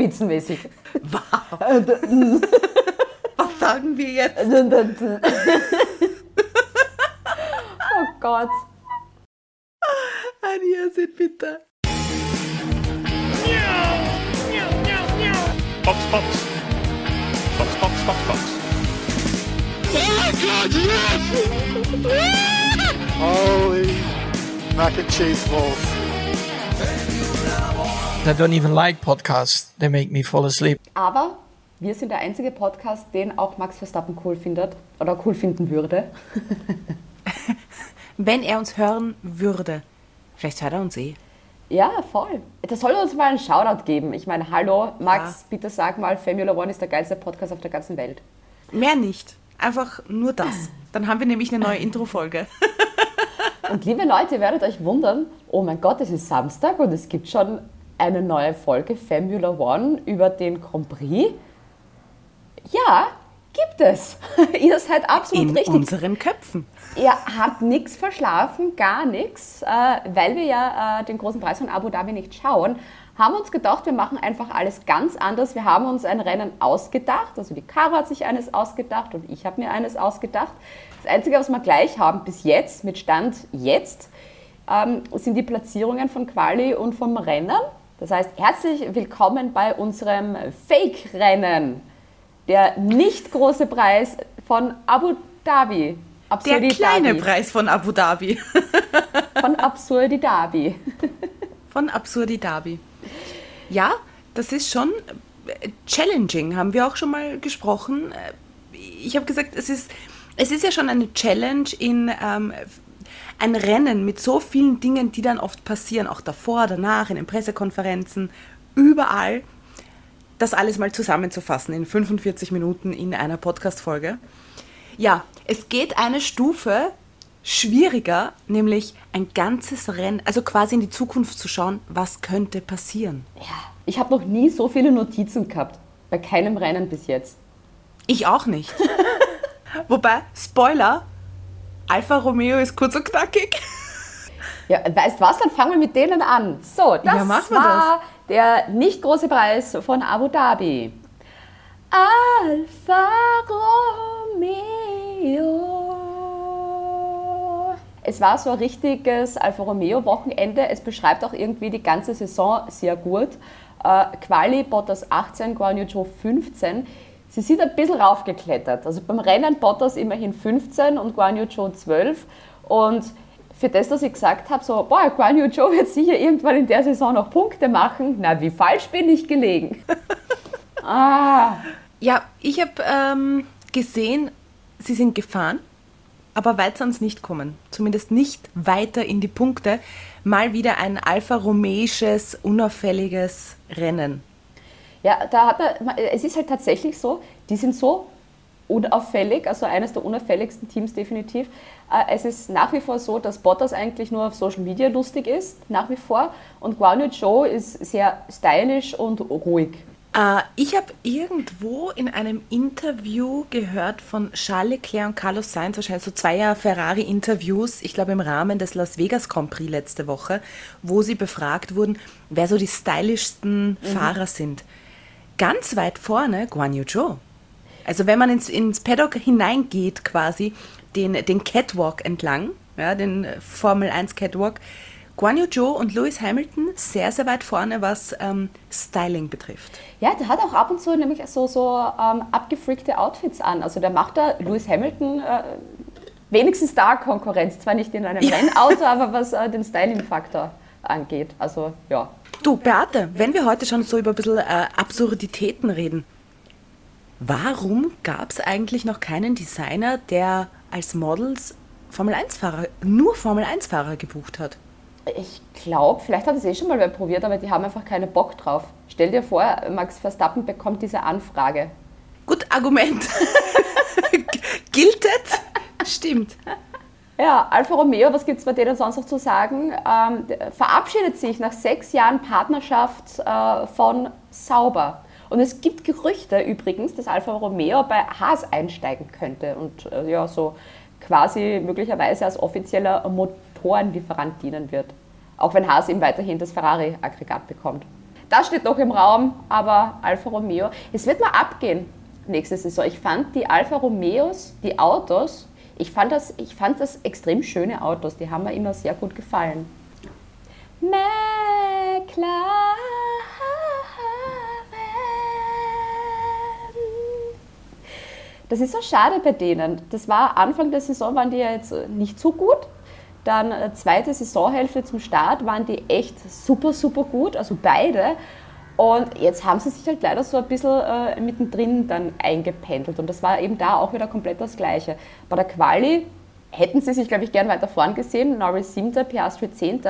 spitzenmäßig. Wow. Was sagen wir jetzt? oh Gott. Ein Irrsinn, bitte. Fox, Fox. Fox, Fox, Fox, Fox. Oh god, yes! Holy mac and cheese balls. I don't even like podcasts. They make me fall asleep. Aber wir sind der einzige Podcast, den auch Max Verstappen cool findet oder cool finden würde. Wenn er uns hören würde. Vielleicht hört er uns eh. Ja, voll. Das soll uns mal einen Shoutout geben. Ich meine, hallo, Max, Ja. bitte sag mal, Formula One ist der geilste Podcast auf der ganzen Welt. Mehr nicht. Einfach nur das. Dann haben wir nämlich eine neue Intro-Folge. Und liebe Leute, ihr werdet euch wundern, oh mein Gott, es ist Samstag und es gibt schon eine neue Folge Formula One über den Grand Prix. Ja, gibt es. ihr seid absolut In richtig. unseren Köpfen. Ihr habt nichts verschlafen, gar nichts, äh, weil wir ja äh, den großen Preis von Abu Dhabi nicht schauen. Haben uns gedacht, wir machen einfach alles ganz anders. Wir haben uns ein Rennen ausgedacht. Also die Caro hat sich eines ausgedacht und ich habe mir eines ausgedacht. Das Einzige, was wir gleich haben bis jetzt, mit Stand jetzt, ähm, sind die Platzierungen von Quali und vom Rennen. Das heißt, herzlich willkommen bei unserem Fake-Rennen. Der nicht große Preis von Abu Dhabi. Der Absurdi kleine Dhabi. Preis von Abu Dhabi. Von Absurdi Dhabi. Von Absurdi Dhabi. Ja, das ist schon äh, challenging, haben wir auch schon mal gesprochen. Äh, Ich habe gesagt, es ist, es ist ja schon eine Challenge in ähm, ein Rennen mit so vielen Dingen, die dann oft passieren, auch davor, danach, in den Pressekonferenzen, überall, das alles mal zusammenzufassen in 45 Minuten in einer Podcast-Folge. Ja, es geht eine Stufe schwieriger, nämlich ein ganzes Rennen, also quasi in die Zukunft zu schauen, was könnte passieren. Ja, ich habe noch nie so viele Notizen gehabt. Bei keinem Rennen bis jetzt. Ich auch nicht. Wobei, Spoiler, Alfa Romeo ist kurz und knackig. Ja, weißt was? Dann fangen wir mit denen an. So, das Ja, war der nicht große Preis von Abu Dhabi. Alfa Romeo. Es war so ein richtiges Alfa Romeo-Wochenende. Es beschreibt auch irgendwie die ganze Saison sehr gut. Äh, Quali Bottas 18, Guan Yu Zhou 15. Sie sind ein bisschen raufgeklettert. Also beim Rennen Bottas immerhin 15 und Guan Yu Zhou 12. Und für das, dass ich gesagt habe, so, boah, Guan Yu Zhou wird sicher irgendwann in der Saison noch Punkte machen. Na, wie falsch bin ich gelegen? ah, Ja, ich habe ähm, gesehen, sie sind gefahren, aber weit sonst nicht kommen. Zumindest nicht weiter in die Punkte. Mal wieder ein Alfa Romeisches, unauffälliges Rennen. Ja, da hat man, es ist halt tatsächlich so, die sind so unauffällig, also eines der unauffälligsten Teams definitiv. Äh, Es ist nach wie vor so, dass Bottas eigentlich nur auf Social Media lustig ist, nach wie vor. Und Guan Yu Zhou ist sehr stylisch und ruhig. Äh, ich habe irgendwo in einem Interview gehört von Charles Leclerc und Carlos Sainz, wahrscheinlich so zweier Ferrari-Interviews, ich glaube im Rahmen des Las Vegas Grand Prix letzte Woche, wo sie befragt wurden, wer so die stylischsten Fahrer sind. Ganz weit vorne Guan Yu Zhou. Also wenn man ins, ins Paddock hineingeht quasi, den, den Catwalk entlang, ja, den äh, Formel 1 Catwalk, Guan Yu Zhou und Lewis Hamilton sehr, sehr weit vorne, was ähm, Styling betrifft. Ja, der hat auch ab und zu nämlich so, so ähm, abgefreakte Outfits an. Also der macht da Lewis Hamilton äh, wenigstens da Konkurrenz. Zwar nicht in einem Rennauto, aber was äh, den Styling-Faktor angeht. Also ja. Du, Beate, wenn wir heute schon so über ein bisschen äh, Absurditäten reden, warum gab es eigentlich noch keinen Designer, der als Models Formel-1-Fahrer, nur Formel-1-Fahrer gebucht hat? Ich glaube, vielleicht hat es eh schon mal wer probiert, aber die haben einfach keinen Bock drauf. Stell dir vor, Max Verstappen bekommt diese Anfrage. Gut, Argument. Giltet? Stimmt. Ja, Alfa Romeo, was gibt es bei denen sonst noch zu sagen? Ähm, verabschiedet sich nach sechs Jahren Partnerschaft äh, von Sauber. Und es gibt Gerüchte übrigens, dass Alfa Romeo bei Haas einsteigen könnte und äh, ja, so quasi möglicherweise als offizieller Motorenlieferant dienen wird. Auch wenn Haas eben weiterhin das Ferrari-Aggregat bekommt. das steht noch im Raum, aber Alfa Romeo, es wird mal abgehen nächste Saison. Ich fand die Alfa Romeos, die Autos, ich fand das, ich fand das extrem schöne Autos, die haben mir immer sehr gut gefallen. McLaren. Das ist so schade bei denen. Das war Anfang der Saison waren die ja jetzt nicht so gut. Dann äh, zweite Saisonhälfte zum Start waren die echt super, super gut, also beide. Und jetzt haben sie sich halt leider so ein bisschen äh, mittendrin dann eingependelt. Und das war eben da auch wieder komplett das Gleiche. Bei der Quali hätten sie sich, glaube ich, gern weiter vorn gesehen. Norris 7., Piastri 10.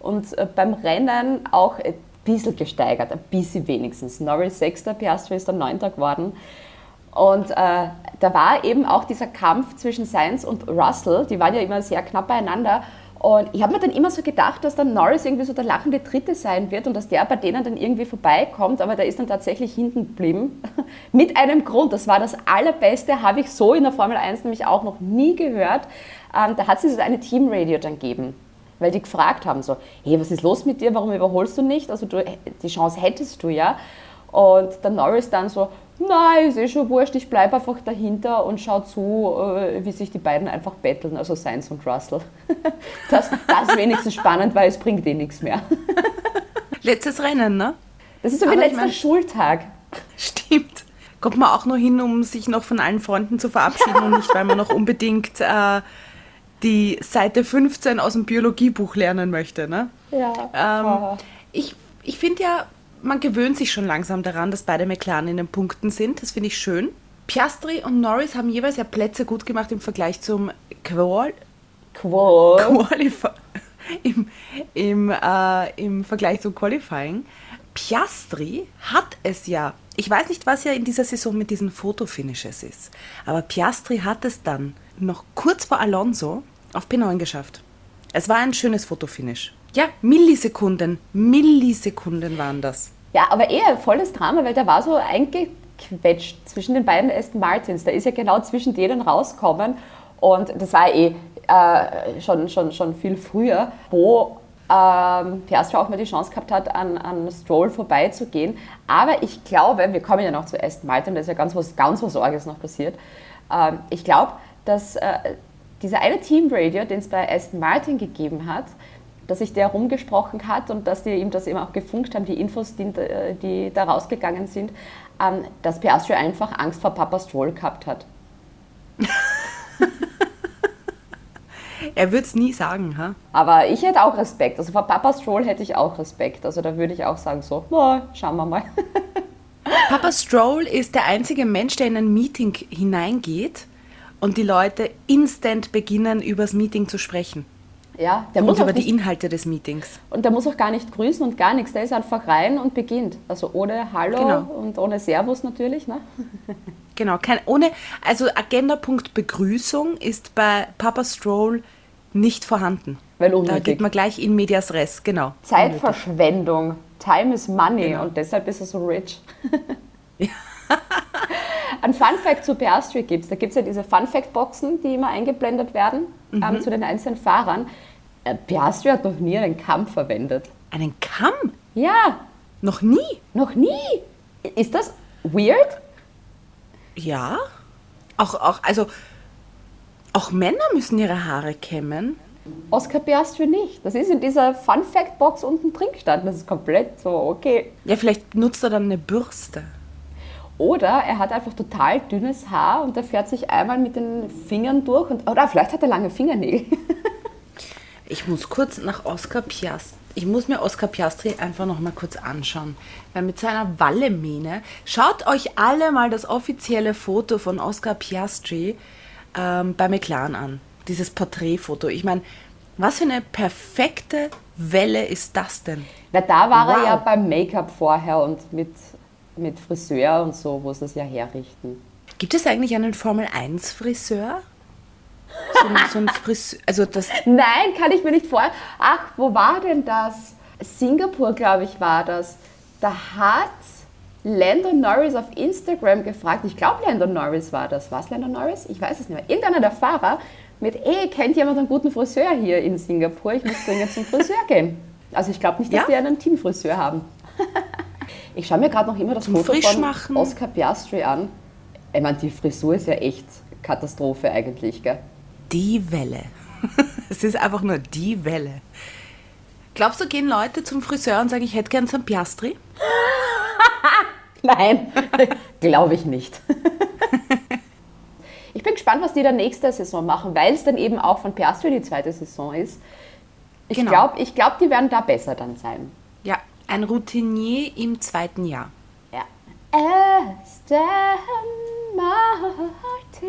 Und äh, beim Rennen auch ein bisschen gesteigert, ein bisschen wenigstens. Norris 6., Piastri ist dann 9. geworden. Und äh, da war eben auch dieser Kampf zwischen Sainz und Russell, die waren ja immer sehr knapp beieinander. Und ich habe mir dann immer so gedacht, dass dann Norris irgendwie so der lachende Dritte sein wird und dass der bei denen dann irgendwie vorbeikommt, aber der ist dann tatsächlich hinten geblieben. Mit einem Grund, das war das Allerbeste, habe ich so in der Formel 1 nämlich auch noch nie gehört. Ähm, da hat es so eine Teamradio dann gegeben weil die gefragt haben so, hey, was ist los mit dir, warum überholst du nicht? Also du, die Chance hättest du ja. Und der Norris dann so, nein, ist eh schon wurscht, ich bleibe einfach dahinter und schau zu, äh, wie sich die beiden einfach betteln, also Sainz und Russell. Das, das ist wenigstens spannend, weil es bringt eh nichts mehr. Letztes Rennen, ne? Das ist so wie letzter mein- Schultag. Stimmt. Kommt man auch nur hin, um sich noch von allen Freunden zu verabschieden und nicht, weil man noch unbedingt äh, die Seite 15 aus dem Biologiebuch lernen möchte, ne? Ja. Ähm, ich ich finde ja, man gewöhnt sich schon langsam daran, dass beide McLaren in den Punkten sind. Das finde ich schön. Piastri und Norris haben jeweils ja Plätze gut gemacht im Vergleich zum Qual Quote. Qualify im, im, äh, im Vergleich zum Qualifying. Piastri hat es ja, ich weiß nicht, was ja in dieser Saison mit diesen Fotofinishes ist, aber Piastri hat es dann noch kurz vor Alonso auf P9 geschafft. Es war ein schönes Fotofinish. Ja, Millisekunden, Millisekunden waren das. Ja, aber eher volles Drama, weil der war so eingequetscht zwischen den beiden Aston Martins. Der ist ja genau zwischen denen rausgekommen und das war eh äh, schon, schon, schon viel früher, wo ähm, Piastri auch mal die Chance gehabt hat, an, an Stroll vorbeizugehen. Aber ich glaube, wir kommen ja noch zu Aston Martin, da ist ja ganz was, ganz was Orges noch passiert. Ähm, ich glaube, dass äh, dieser eine Teamradio, den es bei Aston Martin gegeben hat, dass sich der rumgesprochen hat und dass die ihm das eben auch gefunkt haben, die Infos, die, die da rausgegangen sind, ähm, dass Piastri einfach Angst vor Papa Stroll gehabt hat. Er wird es nie sagen, ha? Aber ich hätte auch Respekt. Also vor Papa Stroll hätte ich auch Respekt. Also da würde ich auch sagen so, "Na, schauen wir mal. Papa Stroll ist der einzige Mensch, der in ein Meeting hineingeht und die Leute instant beginnen, über das Meeting zu sprechen. Ja, der Und muss, über die nicht, Inhalte des Meetings. und der muss auch gar nicht grüßen und gar nichts. Der ist einfach rein und beginnt. Also ohne Hallo Genau. und ohne Servus natürlich. Ne? Genau, kein, ohne, also Agendapunkt Begrüßung ist bei Papa Stroll nicht vorhanden. Weil Da geht man gleich in medias res, genau. Zeitverschwendung. Time is money Genau. und deshalb ist er so rich. Ein Fun Fact zu Piastri gibt es. Da gibt es ja diese Fun Fact Boxen, die immer eingeblendet werden Mhm. ähm, zu den einzelnen Fahrern. Äh, Piastri hat noch nie einen Kamm verwendet. Einen Kamm? Ja, Noch nie? noch nie. Ist das weird? Ja. Auch, auch, also, auch Männer müssen ihre Haare kämmen. Oscar Piastri nicht. Das ist in dieser Fun Fact Box unten drin gestanden. Das ist komplett so, okay. Ja, vielleicht nutzt er dann eine Bürste. Oder er hat einfach total dünnes Haar und er fährt sich einmal mit den Fingern durch. Und, oder vielleicht hat er lange Fingernägel. Ich muss kurz nach Oscar Piastri. Ich muss mir Oscar Piastri einfach noch mal kurz anschauen. Weil mit seiner Wallemähne. Schaut euch alle mal das offizielle Foto von Oscar Piastri ähm, bei McLaren an. Dieses Porträtfoto. Ich meine, was für eine perfekte Welle ist das denn? Na, da war er Wow. ja beim Make-up vorher und mit, mit Friseur und so, wo sie das ja herrichten. Gibt es eigentlich einen Formel 1 Friseur? So ein, so ein Friseur, also das, Nein, kann ich mir nicht vorstellen. Ach, wo war denn das? Singapur, glaube ich, war das. Da hat Landon Norris auf Instagram gefragt, ich glaube Landon Norris war das. Was Landon Norris? Ich weiß es nicht mehr. Irgendeiner der Fahrer mit, ey, kennt jemand einen guten Friseur hier in Singapur? Ich muss dringend zum Friseur gehen. Also ich glaube nicht, dass Ja? die einen Teamfriseur haben. Ich schaue mir gerade noch immer das Zum Foto von. Oscar Piastri an. Ich meine, die Frisur ist ja echt Katastrophe eigentlich, gell? Die Welle. es ist einfach nur die Welle. Glaubst du, gehen Leute zum Friseur und sagen, ich hätte gern so ein Piastri? Nein, glaube ich nicht. ich bin gespannt, was die dann nächste Saison machen, weil es dann eben auch von Piastri die zweite Saison ist. Ich Genau. glaube, ich glaub, die werden da besser dann sein. Ja, ein Routinier im zweiten Jahr. Ja. Aston Martin.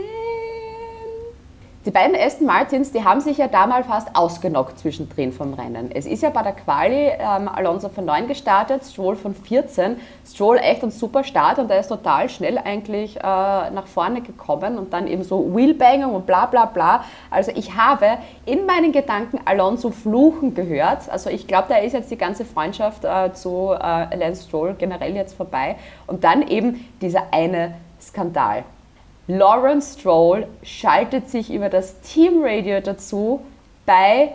Die beiden Aston Martins, die haben sich ja damals fast ausgenockt zwischendrin vom Rennen. Es ist ja bei der Quali ähm, Alonso von 9 gestartet, Stroll von 14. Stroll echt ein super Start und er ist total schnell eigentlich äh, nach vorne gekommen und dann eben so Wheelbanging und bla bla bla. Also ich habe in meinen Gedanken Alonso fluchen gehört. Also ich glaube, da ist jetzt die ganze Freundschaft äh, zu äh, Lance Stroll generell jetzt vorbei. Und dann eben dieser eine Skandal. Lawrence Stroll schaltet sich über das Teamradio dazu bei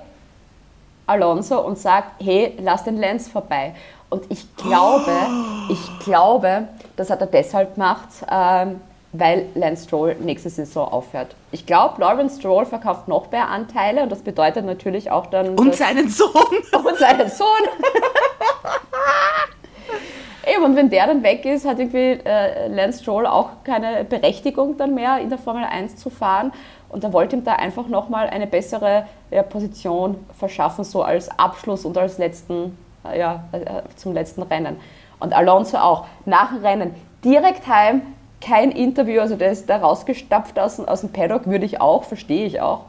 Alonso und sagt, hey, lass den Lance vorbei. Und ich glaube, ich glaube, das hat er deshalb gemacht, ähm, weil Lance Stroll nächste Saison aufhört. Ich glaube, Lawrence Stroll verkauft noch mehr Anteile und das bedeutet natürlich auch dann... Und seinen Sohn. und seinen Sohn. Eben, und wenn der dann weg ist, hat irgendwie äh, Lance Stroll auch keine Berechtigung dann mehr in der Formel 1 zu fahren. Und er wollte ihm da einfach nochmal eine bessere ja, Position verschaffen, so als Abschluss und als letzten, äh, ja, äh, zum letzten Rennen. Und Alonso auch. Nach dem Rennen direkt heim, kein Interview, also der ist da rausgestapft aus, aus dem Paddock, würde ich auch, verstehe ich auch.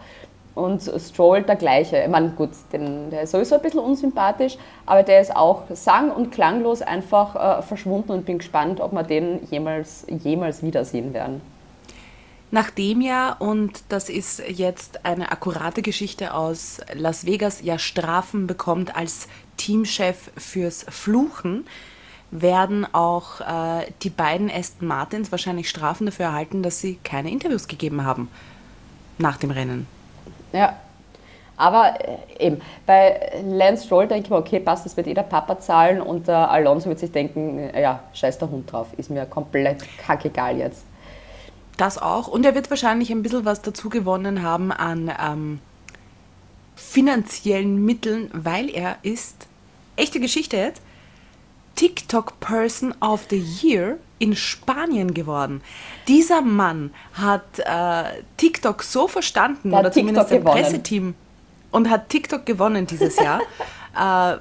Und Stroll der gleiche. Ich meine, gut, den, der ist sowieso ein bisschen unsympathisch, aber der ist auch sang- und klanglos einfach äh, verschwunden und bin gespannt, ob wir den jemals, jemals wiedersehen werden. Nachdem ja, und das ist jetzt eine akkurate Geschichte aus Las Vegas, ja Strafen bekommt als Teamchef fürs Fluchen, werden auch äh, die beiden Aston Martins wahrscheinlich Strafen dafür erhalten, dass sie keine Interviews gegeben haben nach dem Rennen. Ja. Aber äh, eben, bei Lance Stroll denke ich mir, okay, passt, das wird eh der Papa zahlen und der Alonso wird sich denken, äh, ja, scheiß der Hund drauf, ist mir komplett kackegal jetzt. Das auch. Und er wird wahrscheinlich ein bisschen was dazu gewonnen haben an ähm, finanziellen Mitteln, weil er ist, echte Geschichte jetzt, TikTok Person of the Year in Spanien geworden. Dieser Mann hat äh, TikTok so verstanden, Der oder zumindest TikTok. Presseteam, und hat TikTok gewonnen dieses Jahr. äh,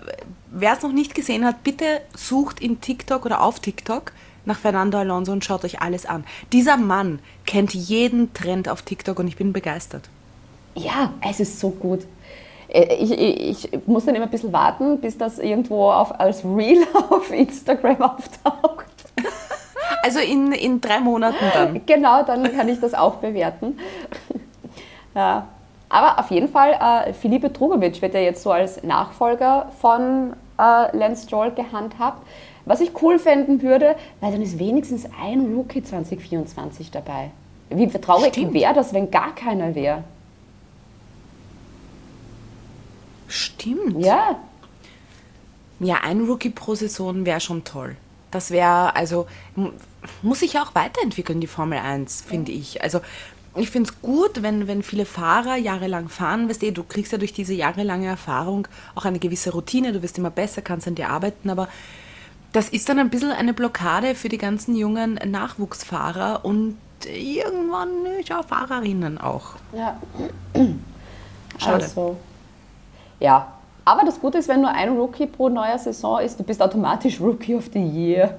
Wer es noch nicht gesehen hat, bitte sucht in TikTok oder auf TikTok nach Fernando Alonso und schaut euch alles an. Dieser Mann kennt jeden Trend auf TikTok und ich bin begeistert. Ja, es ist so gut. Äh, Ich, ich, ich muss dann immer ein bisschen warten, bis das irgendwo auf, als Reel auf Instagram auftaucht. Also in, in drei Monaten dann. Genau, dann kann ich das auch bewerten. Ja. Aber auf jeden Fall, äh, Filipe Drugovic wird ja jetzt so als Nachfolger von äh, Lance Stroll gehandhabt. Was ich cool fänden würde, weil dann ist wenigstens ein Rookie 2024 dabei. Wie traurig wäre das, wenn gar keiner wäre? Stimmt. Ja, Ja, ein Rookie pro Saison wäre schon toll. Das wäre, also, muss sich ja auch weiterentwickeln, die Formel 1, finde ich. Also, ich finde es gut, wenn, wenn viele Fahrer jahrelang fahren. Weißt du, du kriegst ja durch diese jahrelange Erfahrung auch eine gewisse Routine, du wirst immer besser, kannst an dir arbeiten, aber das ist dann ein bisschen eine Blockade für die ganzen jungen Nachwuchsfahrer und irgendwann ja, Fahrerinnen auch. ja. Schade. Also, ja. Aber das Gute ist, wenn nur ein Rookie pro neuer Saison ist, du bist automatisch Rookie of the Year.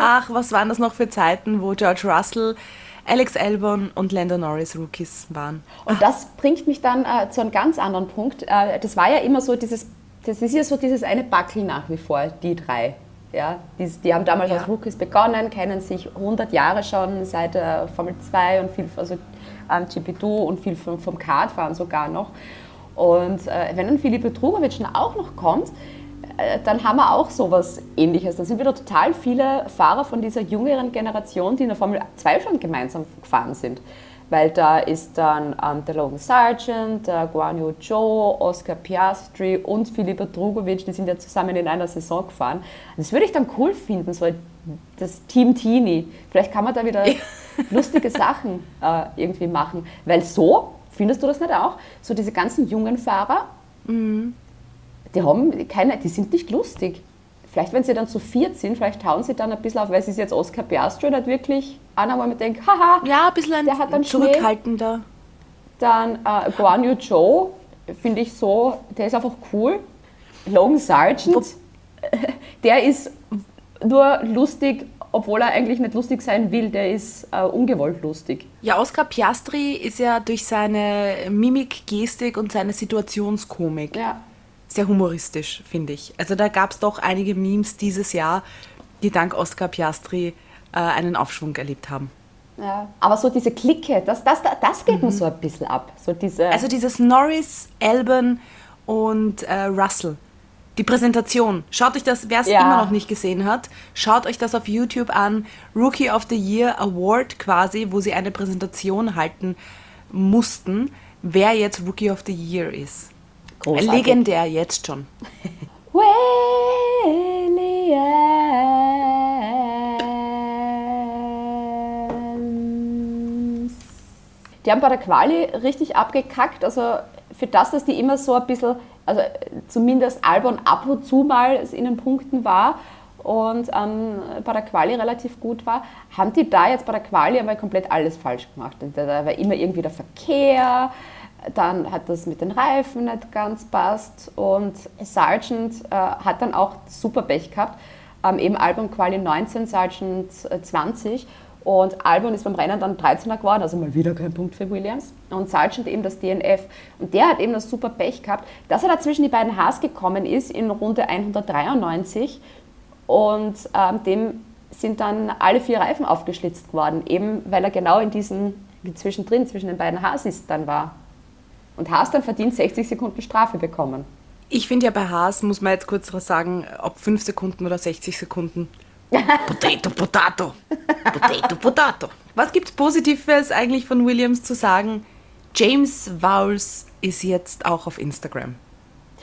Ach, was waren das noch für Zeiten, wo George Russell, Alex Albon und Lando Norris Rookies waren? Und das bringt mich dann äh, zu einem ganz anderen Punkt. Äh, das war ja immer so dieses, das ist ja so dieses eine Backel nach wie vor, die drei. Ja, die, die haben damals Ja. als Rookies begonnen, kennen sich 100 Jahre schon seit äh, Formel 2 und viel, also ähm, GP2 und viel vom, vom Kartfahren sogar noch. Und äh, wenn dann Filipe Drugovic dann auch noch kommt, dann haben wir auch sowas ähnliches. Dann sind wieder total viele Fahrer von dieser jüngeren Generation, die in der Formel 2 schon gemeinsam gefahren sind. weil da ist dann ähm, der Logan Sargent, der Guan Yu Zhou, Oscar Piastri und Filipa Drugovic, die sind ja zusammen in einer Saison gefahren. Das würde ich dann cool finden, so das Team Teenie. Vielleicht kann man da wieder lustige Sachen äh, irgendwie machen, weil so, findest du das nicht auch? So diese ganzen jungen Fahrer, die haben keine, die sind nicht lustig. Vielleicht, wenn sie dann zu viert sind, vielleicht hauen sie dann ein bisschen auf, weil es ist jetzt Oscar Piastri nicht wirklich einer, wo man denkt, haha, Ja, ein bisschen ein Der hat dann Schnee. zurückhaltender. dann äh, Guan Yu Zhou, finde ich so, der ist einfach cool. Logan Sargent, der ist nur lustig, obwohl er eigentlich nicht lustig sein will, der ist äh, ungewollt lustig. Ja, Oscar Piastri ist ja durch seine Mimik, Gestik und seine Situationskomik Ja. Sehr humoristisch, finde ich. Also da gab es doch einige Memes dieses Jahr, die dank Oscar Piastri äh, einen Aufschwung erlebt haben. Ja. Aber so diese Clique, das, das, das geht mir so ein bisschen ab. So diese, Also dieses Norris, Albon und äh, Russell. Die Präsentation. Schaut euch das, wer es Ja. immer noch nicht gesehen hat, schaut euch das auf YouTube an. Rookie of the Year Award quasi, wo sie eine Präsentation halten mussten, wer jetzt Rookie of the Year ist. Großartig. Legendär jetzt schon. Williams. Die haben bei der Quali richtig abgekackt. Also für das, dass die immer so ein bisschen, also zumindest Albon ab und zu mal in den Punkten war und ähm, bei der Quali relativ gut war, haben die da jetzt bei der Quali einmal komplett alles falsch gemacht. Da war immer irgendwie der Verkehr, dann hat das mit den Reifen nicht ganz passt und Sargent äh, hat dann auch super Pech gehabt. Ähm, eben Albon Quali 19, Sargent äh, 20 und Albon ist beim Rennen dann 13er geworden, also mal wieder kein Punkt für Williams. Und Sargent eben das DNF. Und der hat eben das super Pech gehabt, dass er da zwischen die beiden Haas gekommen ist in Runde 193 und ähm, dem sind dann alle vier Reifen aufgeschlitzt worden, eben weil er genau in diesen, zwischendrin, zwischen den beiden Haasis dann war. Und Haas dann verdient 60 Sekunden Strafe bekommen. Ich finde ja bei Haas, muss man jetzt kurz sagen, ob 5 Sekunden oder 60 Sekunden. Potato, Potato. Potato, Potato. Was gibt's Positives eigentlich von Williams zu sagen? James Vowles ist jetzt auch auf Instagram.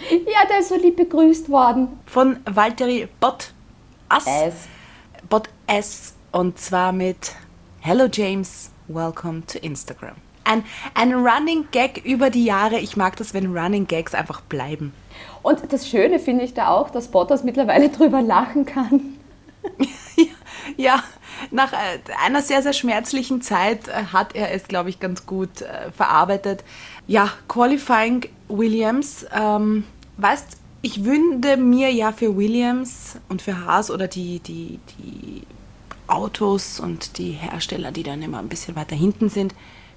Ja, der ist so lieb begrüßt worden. Von Valtteri Bott S. Es. Bott S. Und zwar mit Hello James, welcome to Instagram. Ein, ein Running Gag über die Jahre. Ich mag das, wenn Running Gags einfach bleiben. Und das Schöne finde ich da auch, dass Bottas mittlerweile drüber lachen kann. Ja, nach äh, einer sehr, sehr schmerzlichen Zeit äh, hat er es, glaube ich, ganz gut äh, verarbeitet. Ja, Qualifying Williams. Ähm, weißt, ich wünde mir ja für Williams und für Haas oder die, die, die Autos und die Hersteller, die dann immer ein bisschen weiter hinten sind,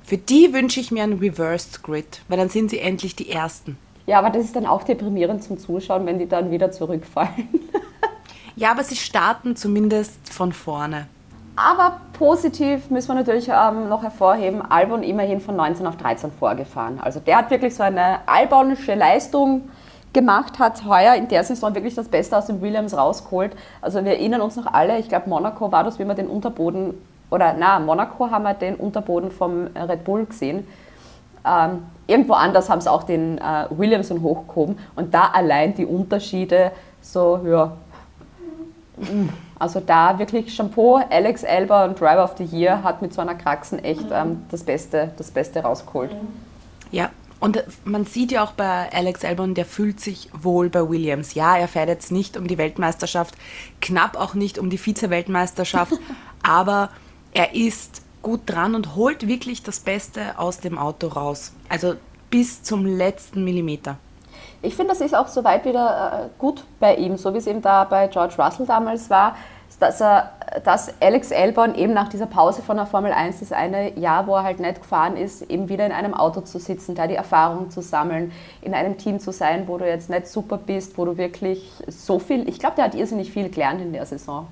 für die wünsche ich mir einen Reversed Grid, weil dann sind sie endlich die Ersten. Ja, aber das ist dann auch deprimierend zum Zuschauen, wenn die dann wieder zurückfallen. Ja, aber sie starten zumindest von vorne. Aber positiv müssen wir natürlich ähm, noch hervorheben, Albon immerhin von 19 auf 13 vorgefahren. Also der hat wirklich so eine albonische Leistung gemacht, hat heuer in der Saison wirklich das Beste aus dem Williams rausgeholt. Also wir erinnern uns noch alle, ich glaube Monaco war das, wie wir den Unterboden, oder na, Monaco haben wir den Unterboden vom Red Bull gesehen. Ähm, irgendwo anders haben sie auch den äh, Williamson hochgehoben und da allein die Unterschiede so, ja, also da wirklich Shampoo, Alex Elba und Driver of the Year hat mit so einer Kraxen echt ähm, das, Beste, das Beste rausgeholt. Ja, und man sieht ja auch bei Alex Albon, der fühlt sich wohl bei Williams. Ja, er fährt jetzt nicht um die Weltmeisterschaft, knapp auch nicht um die Vize-Weltmeisterschaft, aber er ist gut dran und holt wirklich das Beste aus dem Auto raus. Also bis zum letzten Millimeter. Ich finde, das ist auch soweit wieder äh, gut bei ihm, so wie es eben da bei George Russell damals war, dass, er, dass Alex Albon eben nach dieser Pause von der Formel 1, das eine Jahr, wo er halt nicht gefahren ist, eben wieder in einem Auto zu sitzen, da die Erfahrung zu sammeln, in einem Team zu sein, wo du jetzt nicht super bist, wo du wirklich so viel, ich glaube, der hat irrsinnig viel gelernt in der Saison.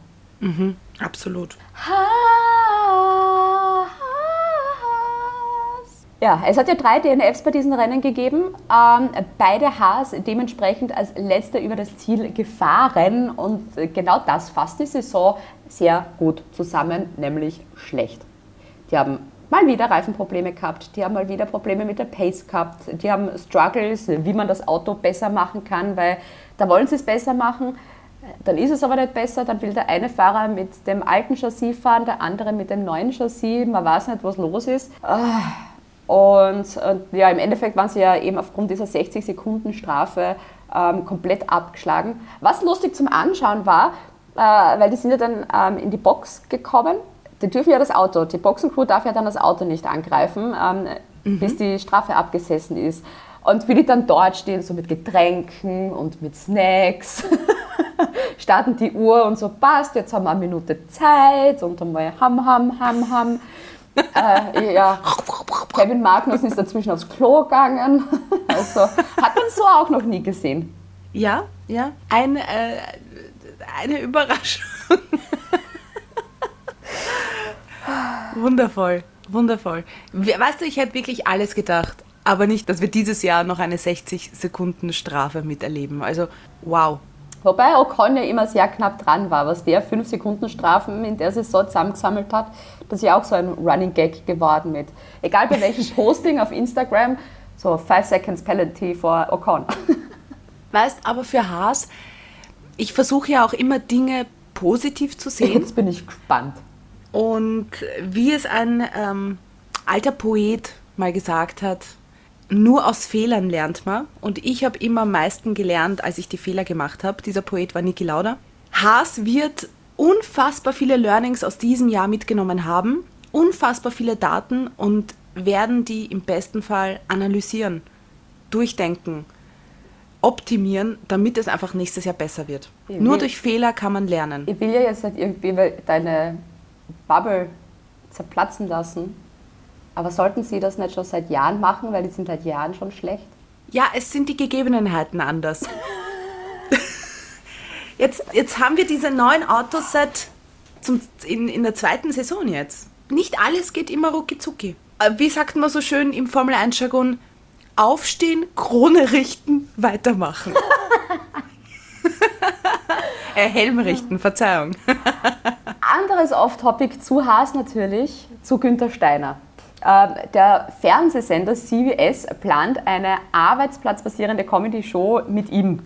Absolut. Ja, es hat ja drei DNFs bei diesen Rennen gegeben. Ähm, beide Haas dementsprechend als letzter über das Ziel gefahren und genau das fasst die Saison sehr gut zusammen, nämlich schlecht. Die haben mal wieder Reifenprobleme gehabt, die haben mal wieder Probleme mit der Pace gehabt, die haben Struggles, wie man das Auto besser machen kann, weil da wollen sie es besser machen, dann ist es aber nicht besser, dann will der eine Fahrer mit dem alten Chassis fahren, der andere mit dem neuen Chassis, man weiß nicht, was los ist. Ah, Und, und ja, im Endeffekt waren sie ja eben aufgrund dieser 60 Sekunden Strafe ähm, komplett abgeschlagen. Was lustig zum Anschauen war, äh, weil die sind ja dann ähm, in die Box gekommen. Die dürfen ja das Auto, die Boxencrew darf ja dann das Auto nicht angreifen, ähm, bis die Strafe abgesessen ist. Und wie die dann dort stehen, so mit Getränken und mit Snacks, starten die Uhr und so, passt, jetzt haben wir eine Minute Zeit und einmal ham, ham, ham, ham. Äh, ja, Kevin Magnussen ist dazwischen aufs Klo gegangen. Also hat man so auch noch nie gesehen. Ja, ja. Ein, äh, eine Überraschung. wundervoll, wundervoll. We- Weißt du, ich hätte wirklich alles gedacht, aber nicht, dass wir dieses Jahr noch eine 60 Sekunden Strafe miterleben. Also, wow. Wobei Ocon ja immer sehr knapp dran war, was der 5 Sekunden Strafen in der Saison zusammengesammelt hat. Das ist ja auch so ein Running Gag geworden mit, egal bei welchem Posting auf Instagram, so 5 Seconds Penalty for Ocon. Weißt, aber für Haas, ich versuche ja auch immer Dinge positiv zu sehen. Jetzt bin ich gespannt. Und wie es ein ähm, alter Poet mal gesagt hat, nur aus Fehlern lernt man. Und ich habe immer am meisten gelernt, als ich die Fehler gemacht habe. Dieser Poet war Niki Lauda. Haas wird unfassbar viele Learnings aus diesem Jahr mitgenommen haben, unfassbar viele Daten und werden die im besten Fall analysieren, durchdenken, optimieren, damit es einfach nächstes Jahr besser wird. Ja, Nur durch Fehler kann man lernen. Ich will ja jetzt nicht irgendwie deine Bubble zerplatzen lassen. Aber sollten Sie das nicht schon seit Jahren machen, weil die sind seit Jahren schon schlecht? Ja, es sind die Gegebenheiten anders. Jetzt, jetzt haben wir diese neuen Autos seit zum, in, in der zweiten Saison jetzt. Nicht alles geht immer rucki zucki. Äh, Wie sagt man so schön im Formel 1 Jargon? Aufstehen, Krone richten, weitermachen. äh, Helm richten, Verzeihung. Anderes Off-Topic zu Haas natürlich, zu Günther Steiner. Ähm, Der Fernsehsender CBS plant eine arbeitsplatzbasierende Comedy-Show mit ihm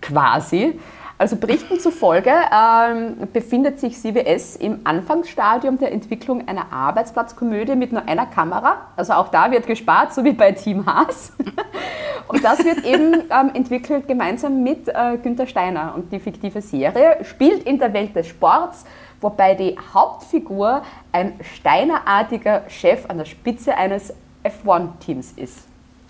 quasi. Also Berichten zufolge ähm, befindet sich CBS im Anfangsstadium der Entwicklung einer Arbeitsplatzkomödie mit nur einer Kamera. Also auch da wird gespart, so wie bei Team Haas. Und das wird eben ähm, entwickelt gemeinsam mit äh, Günther Steiner. Und die fiktive Serie spielt in der Welt des Sports, wobei die Hauptfigur ein Steinerartiger Chef an der Spitze eines F1-Teams ist.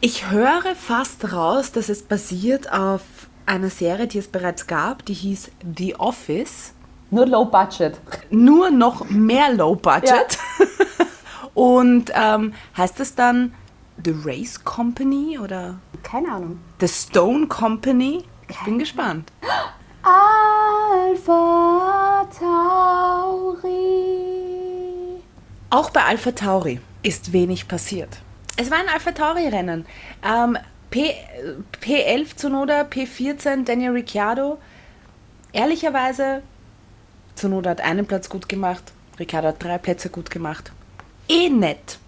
Ich höre fast raus, dass es basiert auf einer Serie, die es bereits gab, die hieß The Office. Nur Low Budget. Nur noch mehr Low Budget. Und ähm, heißt es dann The Race Company oder Keine Ahnung. The Stone Company? Ich bin gespannt. Alpha Tauri. Auch bei Alpha Tauri ist wenig passiert. Es war ein Alpha Tauri-Rennen. Ähm, P, P11 Zunoda, P14 Daniel Ricciardo. Ehrlicherweise, Zunoda hat einen Platz gut gemacht, Ricciardo hat drei Plätze gut gemacht. Eh nett.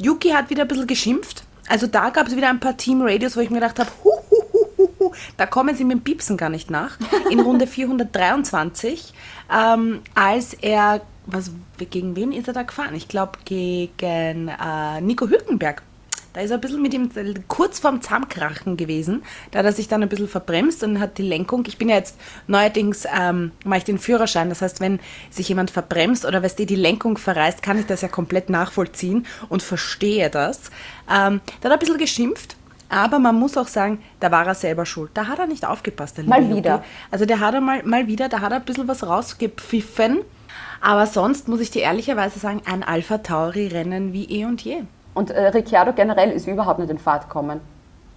Yuki hat wieder ein bisschen geschimpft. Also da gab es wieder ein paar Team-Radios, wo ich mir gedacht habe, hu, hu, hu, hu, hu, da kommen sie mit dem Piepsen gar nicht nach. In Runde 423, ähm, als er, was, gegen wen ist er da gefahren? Ich glaube gegen äh, Nico Hülkenberg. Da ist er ein bisschen mit ihm kurz vorm Zahnkrachen gewesen. Da hat er sich dann ein bisschen verbremst und hat die Lenkung. Ich bin ja jetzt neuerdings, ähm, mache ich den Führerschein. Das heißt, wenn sich jemand verbremst oder weißt du, die Lenkung verreißt, kann ich das ja komplett nachvollziehen und verstehe das. Ähm, da hat er ein bisschen geschimpft. Aber man muss auch sagen, da war er selber schuld. Da hat er nicht aufgepasst. Der Mal wieder. Also der hat er mal, mal wieder, da hat er ein bisschen was rausgepfiffen. Aber sonst muss ich dir ehrlicherweise sagen, ein Alpha Tauri-Rennen wie eh und je. Und äh, Ricciardo generell ist überhaupt nicht in Fahrt gekommen.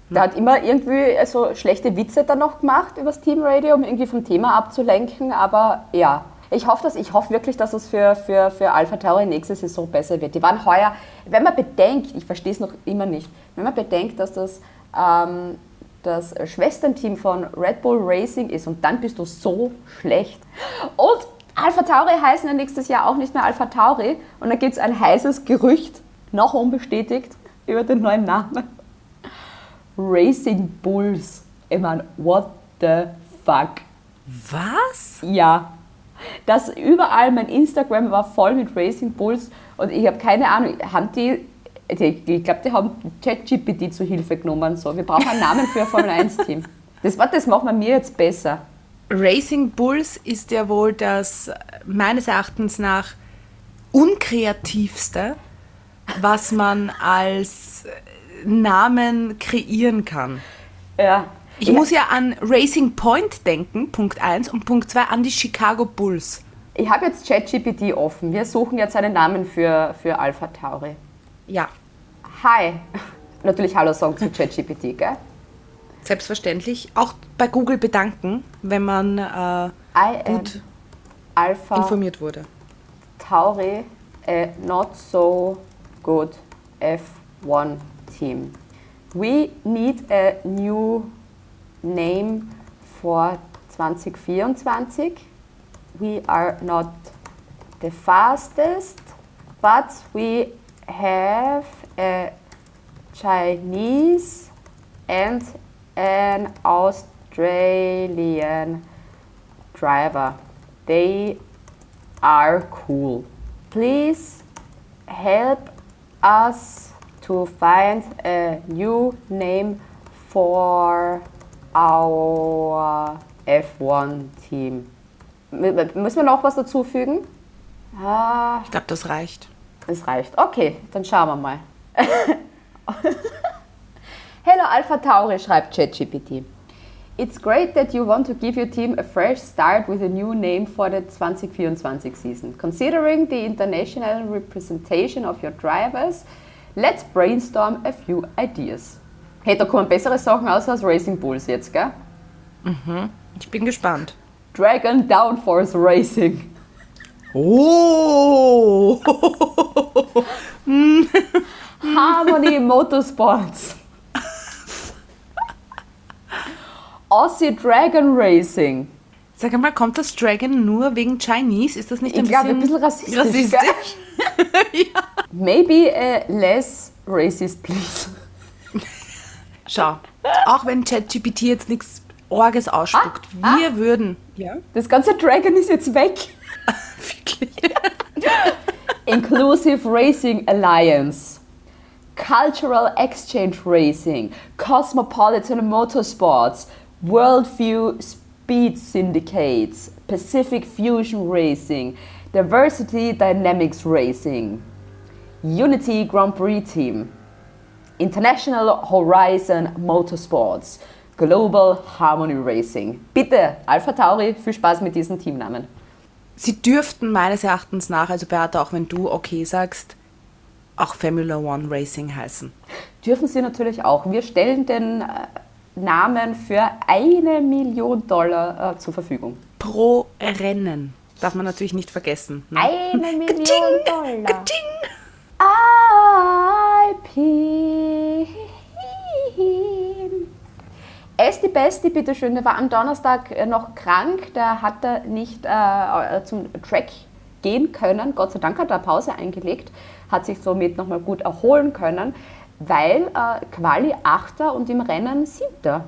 Der hat immer irgendwie so schlechte Witze dann noch gemacht übers Teamradio, um irgendwie vom Thema abzulenken. Aber ja, ich hoffe, dass, ich hoffe wirklich, dass es für, für, für Alpha Tauri nächste Saison besser wird. Die waren heuer, wenn man bedenkt, ich verstehe es noch immer nicht, wenn man bedenkt, dass das ähm, das Schwesternteam von Red Bull Racing ist und dann bist du so schlecht. Und Alpha Tauri heißen ja nächstes Jahr auch nicht mehr Alpha Tauri. Und da gibt es ein heißes Gerücht, noch unbestätigt, über den neuen Namen. Racing Bulls. Ich meine, what the fuck? Was? Ja. Das überall, mein Instagram war voll mit Racing Bulls und ich habe keine Ahnung, haben die, die ich glaube, die haben ChatGPT zu Hilfe genommen. So, wir brauchen einen Namen für ein Formel 1 Team. Das, warte, das machen wir mir jetzt besser. Racing Bulls ist ja wohl das meines Erachtens nach unkreativste, was man als äh, Namen kreieren kann. Ja. Ich ja, muss ja an Racing Point denken, Punkt 1, und Punkt 2 an die Chicago Bulls. Ich habe jetzt ChatGPT offen. Wir suchen jetzt einen Namen für, für Alpha Tauri. Ja, Hi. Natürlich Hallo sagen zu ChatGPT, gell? selbstverständlich. Auch bei Google bedanken, wenn man äh, gut Alpha informiert wurde. Tauri, a not so good F1 team. We need a new name for 2024. We are not the fastest, but we have a Chinese and an Australian driver. They are cool. Please help us to find a new name for our F1 Team. M- Müssen wir noch was dazu fügen? Ah, Ich glaube, das reicht. es reicht. Okay, dann schauen wir mal. Hello Alpha Tauri, schreibt ChatGPT. It's great that you want to give your team a fresh start with a new name for the 2024 season. Considering the international representation of your drivers, let's brainstorm a few ideas. Hey, da kommen bessere Sachen aus als Racing Bulls jetzt, gell? Ich bin gespannt. Dragon Downforce Racing. Oh! Harmony Motorsports. Aussie Dragon Racing. Sag mal, kommt das Dragon nur wegen Chinese? Ist das nicht ein Ich bisschen, ein bisschen rassistisch. rassistisch? Gell? Maybe a less racist, please. Schau, auch wenn ChatGPT jetzt nichts Orges ausspuckt, Ah, wir würden. Ja? Das ganze Dragon ist jetzt weg. Wirklich? Inclusive Racing Alliance. Cultural Exchange Racing. Cosmopolitan Motorsports. Worldview Speed Syndicates. Pacific Fusion Racing. Diversity Dynamics Racing. Unity Grand Prix Team. International Horizon Motorsports. Global Harmony Racing. Bitte, Alpha Tauri, viel Spaß mit diesen Teamnamen. Sie dürften meines Erachtens nach, also Beate, auch wenn du okay sagst, auch Formula One Racing heißen. Dürfen Sie natürlich auch. Wir stellen den äh, Namen für eine Million Dollar äh, zur Verfügung. Pro Rennen. Darf man natürlich nicht vergessen. Ne? Eine Million Dollar. Ka-ting! Alpin. Esti Besti, bitteschön, der war am Donnerstag äh, noch krank, der hatte nicht äh, äh, zum Track gehen können. Gott sei Dank hat er Pause eingelegt, hat sich somit nochmal gut erholen können, weil äh, Quali Achter und im Rennen Siebter.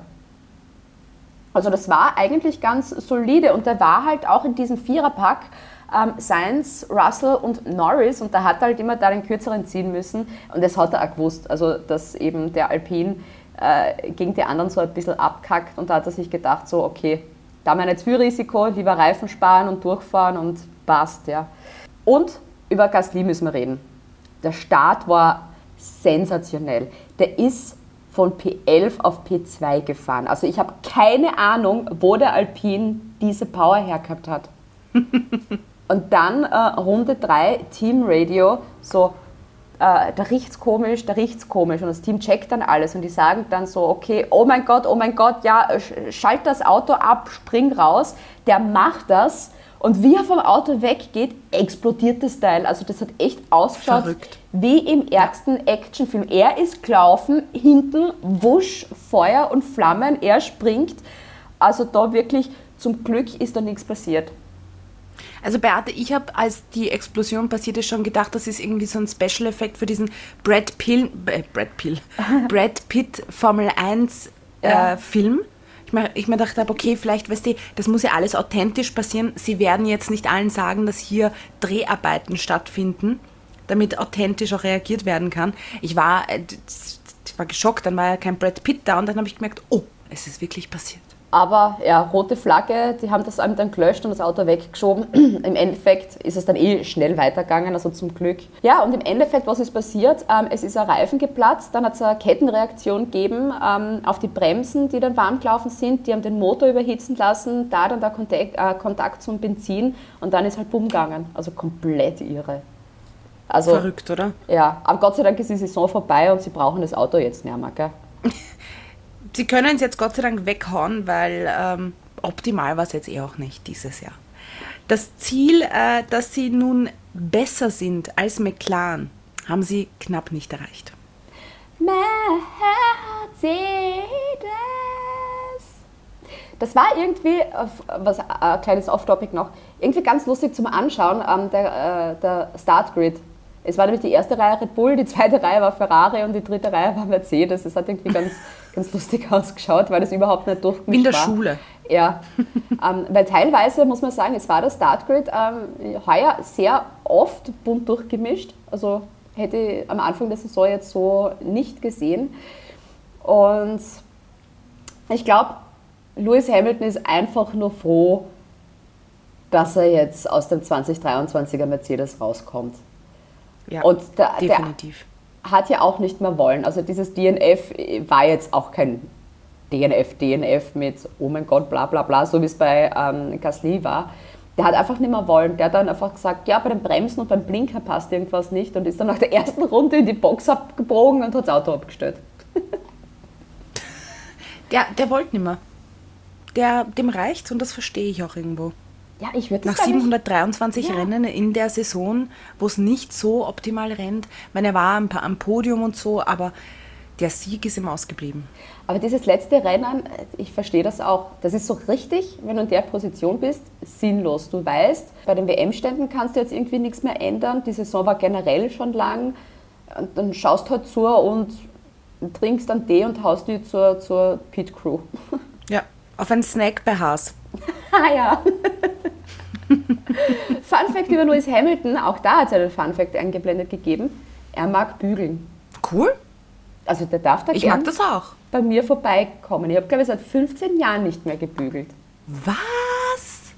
Also das war eigentlich ganz solide und der war halt auch in diesem Viererpack ähm, Sainz, Russell und Norris und da hat er halt immer da den kürzeren ziehen müssen und das hat er auch gewusst, also dass eben der Alpine äh, gegen die anderen so ein bisschen abkackt und da hat er sich gedacht so, okay, da wir nicht viel Risiko, lieber Reifen sparen und durchfahren und passt, ja. Und über Gasly müssen wir reden. Der Start war sensationell. Der ist von P11 auf P2 gefahren. Also ich habe keine Ahnung, wo der Alpine diese Power hergehabt hat. Und dann äh, Runde 3, Team Radio, so, äh, da riecht's komisch, da riecht's komisch. Und das Team checkt dann alles und die sagen dann so, okay, oh mein Gott, oh mein Gott, ja, sch- schalt das Auto ab, spring raus. Der macht das und wie er vom Auto weggeht, explodiert das Teil. Also das hat echt ausgeschaut Verrückt. Wie im ärgsten Actionfilm. Er ist gelaufen, hinten wusch, Feuer und Flammen, er springt. Also da wirklich, zum Glück ist da nichts passiert. Also Beate, ich habe, als die Explosion passiert ist, schon gedacht, das ist irgendwie so ein Special-Effekt für diesen Brad Pill, äh, Brad Pill, Brad Pitt Formel 1 Ja. äh, Film. Ich mir, ich mir gedacht habe, okay, vielleicht, weißt du, das muss ja alles authentisch passieren. Sie werden jetzt nicht allen sagen, dass hier Dreharbeiten stattfinden, damit authentisch auch reagiert werden kann. Ich war, äh, ich war geschockt, dann war ja kein Brad Pitt da und dann habe ich gemerkt, oh, es ist wirklich passiert. Aber ja, rote Flagge, die haben das dann gelöscht und das Auto weggeschoben. Im Endeffekt ist es dann eh schnell weitergegangen, also zum Glück. Ja, und im Endeffekt, was ist passiert? Ähm, es ist ein Reifen geplatzt, dann hat es eine Kettenreaktion gegeben ähm, auf die Bremsen, die dann warm gelaufen sind. Die haben den Motor überhitzen lassen, da dann der Kontakt, äh, Kontakt zum Benzin und dann ist halt bumm gegangen. Also komplett irre. Also, Verrückt, oder? ja, aber Gott sei Dank ist die Saison vorbei und sie brauchen das Auto jetzt nicht mehr, gell? Sie können es jetzt Gott sei Dank weghauen, weil ähm, optimal war es jetzt eh auch nicht dieses Jahr. Das Ziel, äh, dass sie nun besser sind als McLaren, haben sie knapp nicht erreicht. Mercedes. Das war irgendwie, was äh, ein kleines Off-Topic noch, irgendwie ganz lustig zum Anschauen, ähm, der, äh, der Startgrid. Es war nämlich die erste Reihe Red Bull, die zweite Reihe war Ferrari und die dritte Reihe war Mercedes. Das hat irgendwie ganz, ganz lustig ausgeschaut, weil das überhaupt nicht durchgemischt Wie in der war. Schule. Ja, ähm, weil teilweise muss man sagen, es war das Startgrid ähm, heuer sehr oft bunt durchgemischt. Also hätte ich am Anfang der Saison jetzt so nicht gesehen. Und ich glaube, Lewis Hamilton ist einfach nur froh, dass er jetzt aus dem 2023er Mercedes rauskommt. Ja, Und der, der definitiv. hat ja auch nicht mehr wollen. Also dieses DNF war jetzt auch kein DNF, DNF mit oh mein Gott, bla bla bla, so wie es bei ähm, Gasly war. Der hat einfach nicht mehr wollen. Der hat dann einfach gesagt, ja, bei den Bremsen und beim Blinker passt irgendwas nicht und ist dann nach der ersten Runde in die Box abgebogen und hat das Auto abgestellt. Der, der wollte nicht mehr. Der, dem reicht's und das verstehe ich auch irgendwo. Ja, ich würde Nach das gar nicht- 723 Ja. Rennen in der Saison, wo es nicht so optimal rennt. Ich meine, er war am, am Podium und so, aber der Sieg ist ihm ausgeblieben. Aber dieses letzte Rennen, ich verstehe das auch. Das ist so richtig, wenn du in der Position bist, sinnlos. Du weißt, bei den WM-Ständen kannst du jetzt irgendwie nichts mehr ändern. Die Saison war generell schon lang. Und dann schaust halt zu und trinkst dann Tee und haust die zur, zur Pit Crew. Ja, auf einen Snack bei Haas. ah ja. Fun Fact über Lewis Hamilton, auch da hat es einen Fun Fact eingeblendet gegeben. Er mag bügeln. Cool. Also der darf da Ich gern mag das auch. bei mir vorbeikommen. Ich habe, glaube ich, seit 15 Jahren nicht mehr gebügelt. Was?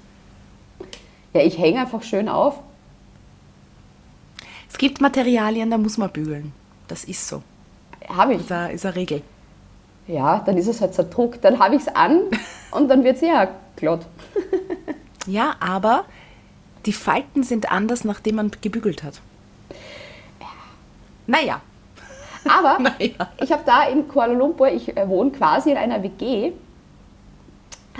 Ja, ich hänge einfach schön auf. Es gibt Materialien, da muss man bügeln. Das ist so. Habe ich. Ist eine, ist eine Regel. Ja, dann ist es halt zerdruckt. Dann habe ich es an und dann wird es ja glatt. Ja, aber die Falten sind anders, nachdem man gebügelt hat. Naja. Aber Naja. ich habe da in Kuala Lumpur, ich äh, wohne quasi in einer WG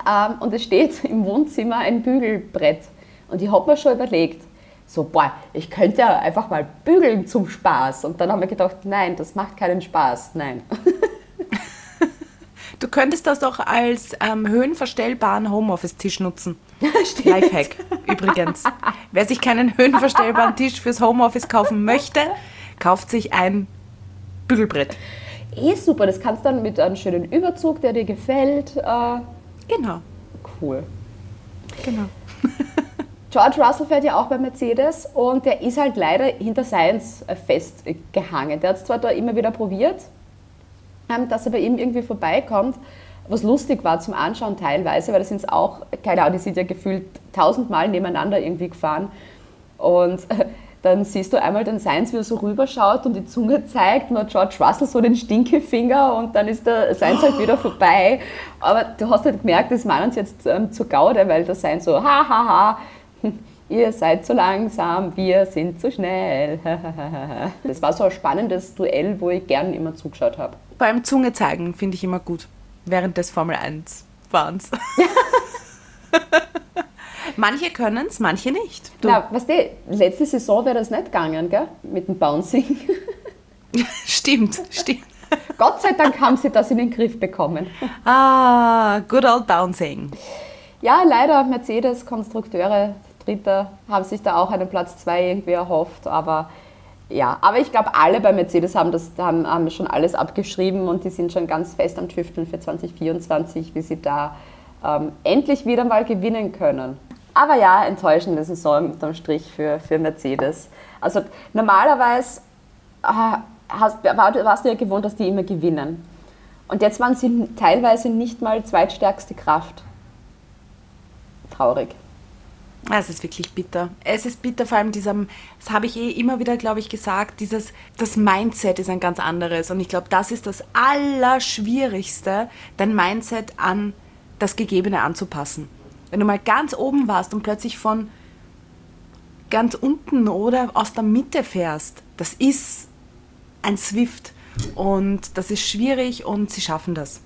ähm, und es steht im Wohnzimmer ein Bügelbrett. Und ich habe mir schon überlegt, so, boah, ich könnte ja einfach mal bügeln zum Spaß. Und dann haben wir gedacht, nein, das macht keinen Spaß, nein. Du könntest das doch als ähm, höhenverstellbaren Homeoffice-Tisch nutzen. Lifehack übrigens. Wer sich keinen höhenverstellbaren Tisch fürs Homeoffice kaufen möchte, kauft sich ein Bügelbrett. Eh super, das kannst du dann mit einem schönen Überzug, der dir gefällt. Äh, Genau, cool. genau. George Russell fährt ja auch bei Mercedes und der ist halt leider hinter Science festgehangen. Der hat es zwar da immer wieder probiert, dass er bei ihm irgendwie vorbeikommt, was lustig war zum Anschauen teilweise, weil das sind auch, keine Ahnung, die sind ja gefühlt tausendmal nebeneinander irgendwie gefahren und äh, dann siehst du einmal den Sainz, wie er so rüberschaut und die Zunge zeigt und hat George Russell so den Stinkefinger und dann ist der Sainz halt wieder vorbei. Aber du hast halt gemerkt, das meinen sie jetzt ähm, zu Gaude, weil der Sainz so, ha, ha, ha, ihr seid zu langsam, wir sind zu schnell. das war so ein spannendes Duell, wo ich gern immer zugeschaut habe. Beim Zunge zeigen finde ich immer gut. Während des Formel 1 Fahrens. manche können es, manche nicht. Du, Na, weißt du, letzte Saison wäre das nicht gegangen, gell? Mit dem Bouncing. stimmt, stimmt. Gott sei Dank haben sie das in den Griff bekommen. Ah, good old bouncing. Ja, leider Mercedes-Konstrukteure Dritter, haben sich da auch einen Platz 2 irgendwie erhofft, aber ja, aber ich glaube, alle bei Mercedes haben das haben, haben schon alles abgeschrieben und die sind schon ganz fest am Tüfteln für 2024, wie sie da ähm, endlich wieder mal gewinnen können. Aber ja, enttäuschende Saison unterm Strich für, für Mercedes. Also normalerweise äh, hast, warst du ja gewohnt, dass die immer gewinnen. Und jetzt waren sie teilweise nicht mal zweitstärkste Kraft. Traurig. Es ist wirklich bitter. Es ist bitter, vor allem diesem, das habe ich eh immer wieder, glaube ich, gesagt, dieses, das Mindset ist ein ganz anderes. Und ich glaube, das ist das Allerschwierigste, dein Mindset an das Gegebene anzupassen. Wenn du mal ganz oben warst und plötzlich von ganz unten oder aus der Mitte fährst, das ist ein Swift. Und das ist schwierig und sie schaffen das.